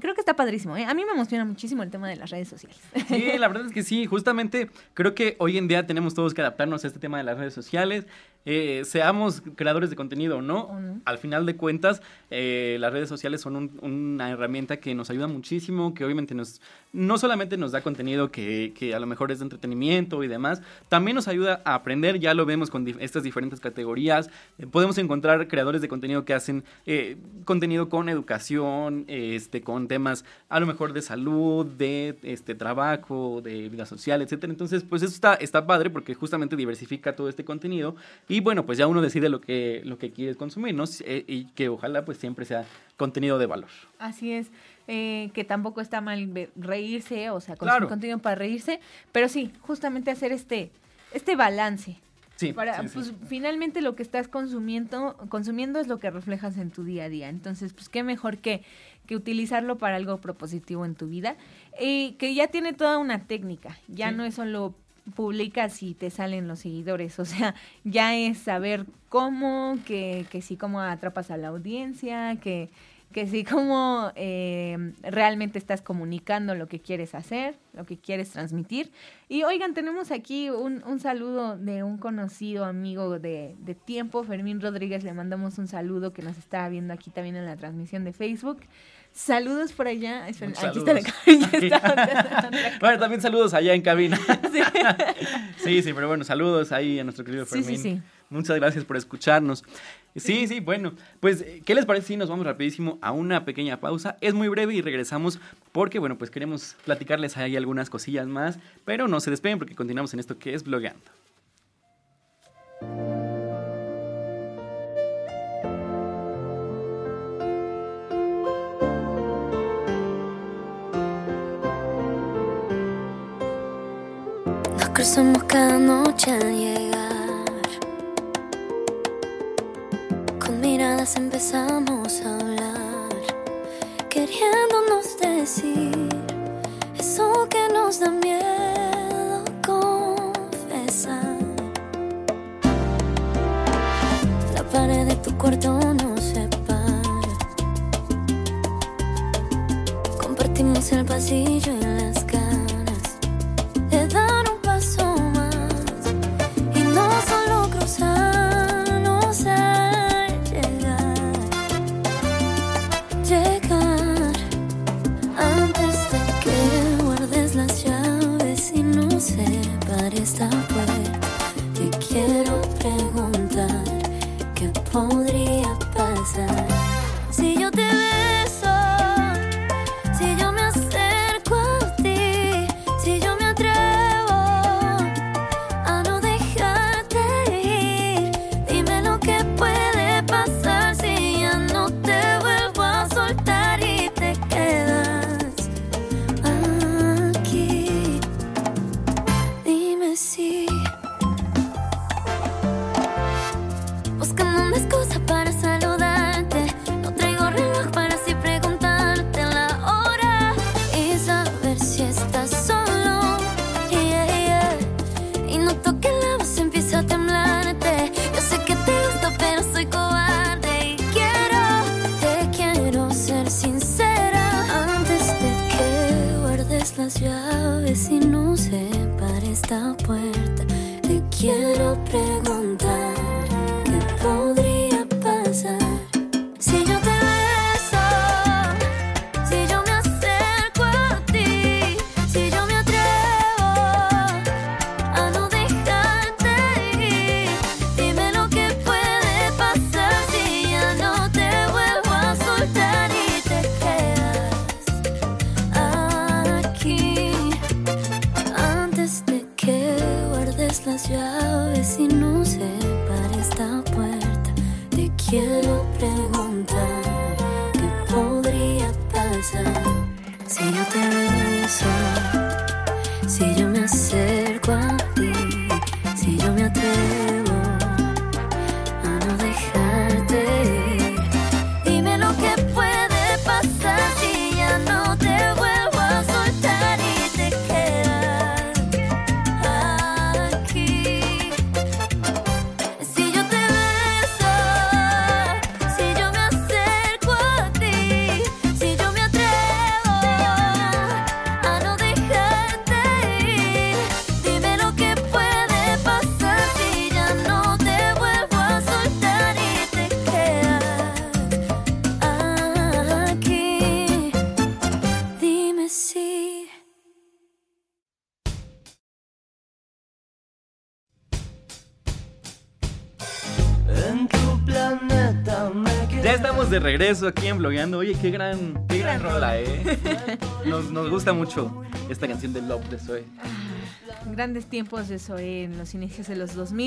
Creo que está padrísimo. ¿eh? A mí me emociona muchísimo el tema de las redes sociales. Sí, la verdad es que sí. Justamente creo que hoy en día tenemos todos que adaptarnos a este tema de las redes sociales. Eh, seamos creadores de contenido o no, al final de cuentas, eh, las redes sociales son una herramienta que nos ayuda muchísimo, que obviamente nos, no solamente nos da contenido que, que, a lo mejor es de entretenimiento y demás, también nos ayuda a aprender, ya lo vemos con estas diferentes categorías, eh, podemos encontrar creadores de contenido que hacen contenido con educación, este, con temas a lo mejor de salud, de este, trabajo, de vida social, etcétera. Entonces, pues eso está, está padre porque justamente diversifica todo este contenido. Y bueno, pues ya uno decide lo que, lo que quiere consumir, ¿no? Eh, y que ojalá pues siempre sea contenido de valor. Así es. Eh, que tampoco está mal reírse, o sea, consumir contenido para reírse, pero sí, justamente hacer este, este balance. Sí, para, pues finalmente lo que estás consumiendo, consumiendo es lo que reflejas en tu día a día. Entonces, pues qué mejor que, que utilizarlo para algo propositivo en tu vida. Y que ya tiene toda una técnica, ya no es solo publicas y te salen los seguidores. O sea, ya es saber cómo, que, que sí, cómo atrapas a la audiencia, que, que sí, cómo eh, realmente estás comunicando lo que quieres hacer, lo que quieres transmitir. Y oigan, tenemos aquí un, un saludo de un conocido amigo de, de, tiempo, Fermín Rodríguez, le mandamos un saludo que nos está viendo aquí también en la transmisión de Facebook. Saludos por allá. Aquí está la bueno, también saludos allá en cabina. Sí. sí, pero bueno, saludos ahí a nuestro querido Fermín. Sí, sí, Muchas gracias por escucharnos. Sí, sí, bueno, pues, ¿qué les parece si nos vamos rapidísimo a una pequeña pausa? Es muy breve y regresamos porque, bueno, pues queremos platicarles ahí algunas cosillas más, pero no se despeguen porque continuamos en esto que es blogueando. Cruzamos cada noche al llegar. Con miradas empezamos a hablar, queriéndonos decir eso que nos da miedo confesar. La pared de tu cuarto nos separa. Compartimos el pasillo y las regreso aquí en Blogueando. Oye, qué gran, qué gran rola, ¿eh? Nos, nos gusta mucho esta canción de Love de Zoe. Grandes tiempos de Zoe en los inicios de los 2000.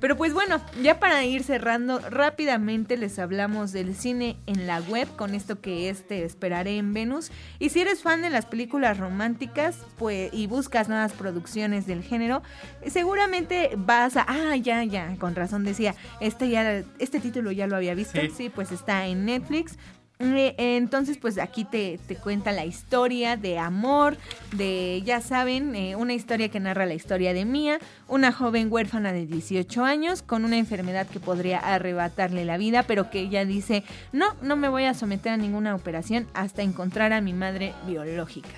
Pero pues bueno, ya para ir cerrando rápidamente les hablamos del cine en la web con esto que es Te esperaré en Venus. Y si eres fan de las películas románticas pues, y buscas nuevas producciones del género, seguramente vas a... Ah, ya, ya, con razón decía, este, ya, este título ya lo había visto. Sí. sí pues está en Netflix. Eh, Entonces, pues aquí te, te cuenta la historia de amor, de, ya saben, eh, una historia que narra la historia de Mía, una joven huérfana de 18 años con una enfermedad que podría arrebatarle la vida, pero que ella dice, no, no me voy a someter a ninguna operación hasta encontrar a mi madre biológica.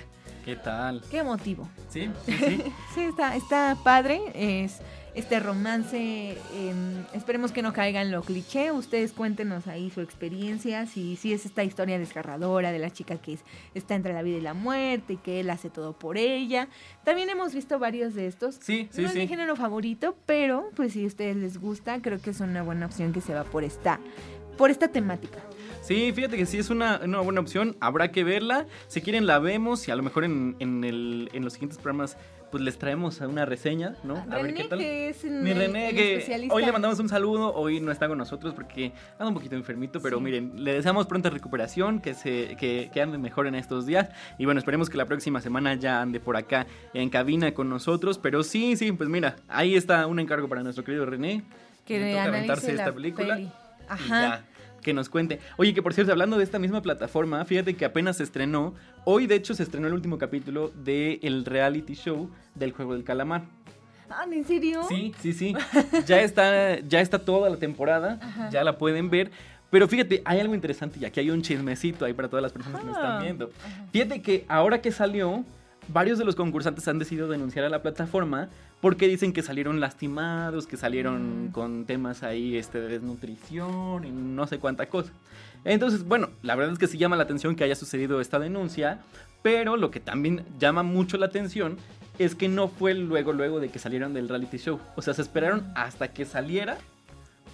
¿Qué tal? Qué emotivo. Sí, sí, sí. Sí, está, está padre. Es este romance. eh, esperemos que no caiga en lo cliché. Ustedes cuéntenos ahí su experiencia. Si, si es esta historia desgarradora de la chica que es- está entre la vida y la muerte y que él hace todo por ella. También hemos visto varios de estos. Sí, sí, no es mi género favorito, pero pues si a ustedes les gusta, creo que es una buena opción que se va por esta, por esta temática. Sí, fíjate que sí es una, una buena opción. Habrá que verla. Si quieren la vemos y a lo mejor en, en, el, en los siguientes programas pues les traemos una reseña, ¿no? A ver René, qué tal. que es Mi el- René, el que hoy le mandamos un saludo, hoy no está con nosotros porque anda un poquito enfermito, pero Sí. miren, le deseamos pronta recuperación, que se que, que ande mejor en estos días y bueno, esperemos que la próxima semana ya ande por acá en cabina con nosotros, pero sí, sí, pues mira, ahí está un encargo para nuestro querido René. que Le aventarse la esta película peli. y Ajá. ya, que nos cuente. Oye, que por cierto, hablando de esta misma plataforma, fíjate que apenas se estrenó, hoy de hecho se estrenó el último capítulo del el reality show del juego del calamar. Ah, ¿en serio? Sí, sí, sí. Ya está, ya está toda la temporada, ya la pueden ver. Pero fíjate, hay algo interesante y aquí hay un chismecito ahí para todas las personas que nos Ah. están viendo. Fíjate que ahora que salió, varios de los concursantes han decidido denunciar a la plataforma porque dicen que salieron lastimados, que salieron con temas ahí este, de desnutrición y no sé cuánta cosa. Entonces, bueno, la verdad es que sí llama la atención que haya sucedido esta denuncia, pero lo que también llama mucho la atención es que no fue luego, luego de que salieron del reality show. O sea, se esperaron hasta que saliera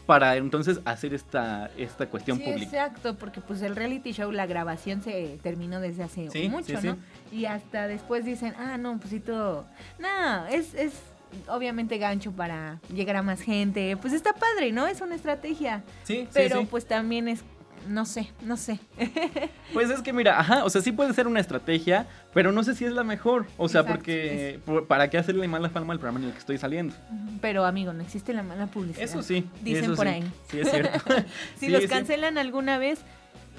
para entonces hacer esta, esta cuestión Sí, pública. exacto, porque pues el reality show, la grabación se terminó desde hace Sí, mucho, sí, ¿no? Y hasta después dicen, ah, no, pues sí todo... No, es, es obviamente gancho para llegar a más gente. Pues está padre, ¿no? Es una estrategia. Sí, Pero pues también es, no sé, no sé. Pues es que mira, ajá, o sea, sí puede ser una estrategia, pero no sé si es la mejor. O sea, Exacto, porque por- ¿para qué hacerle mala fama al programa en el que estoy saliendo? Pero amigo, no existe la mala publicidad. Eso sí. Dicen eso por sí. ahí. Sí, es cierto. Si Sí, los sí. cancelan alguna vez,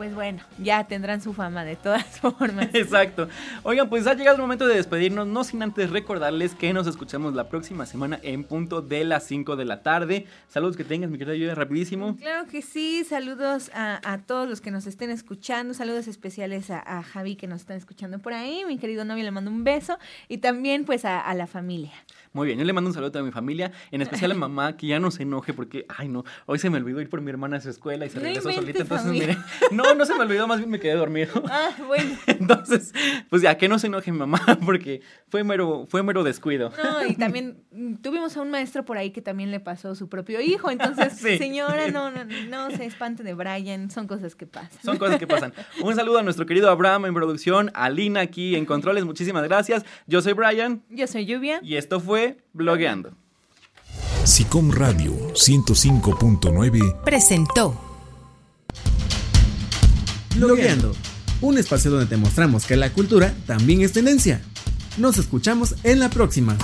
pues bueno, ya tendrán su fama de todas formas. Exacto. Oigan, pues ha llegado el momento de despedirnos, no sin antes recordarles que nos escuchamos la próxima semana en punto de las 5 de la tarde. Saludos que tengas, mi querida Lluvia, rapidísimo. Claro que sí, saludos a, a todos los que nos estén escuchando, saludos especiales a, a Javi que nos están escuchando por ahí, mi querido novio le mando un beso y también pues a, a la familia. Muy bien, yo le mando un saludo a toda mi familia, en especial a mamá, que ya no se enoje porque, ay no, hoy se me olvidó ir por mi hermana a su escuela y se No regresó solita, entonces mire, no, no se me olvidó, más bien me quedé dormido. Ah, bueno. Entonces, pues ya, que no se enoje mi mamá porque fue mero, fue mero descuido. No, y también tuvimos a un maestro por ahí que también le pasó su propio hijo, entonces, Sí. señora, no, no, no se espante de Brian, son cosas que pasan. Son cosas que pasan. Un saludo a nuestro querido Abraham en producción, a Lina aquí en controles, muchísimas gracias. Yo soy Brian Yo soy Lluvia. y esto fue Blogueando. SICOM Radio 105.9 presentó Blogueando, un espacio donde te mostramos que la cultura también es tendencia. Nos escuchamos en la próxima.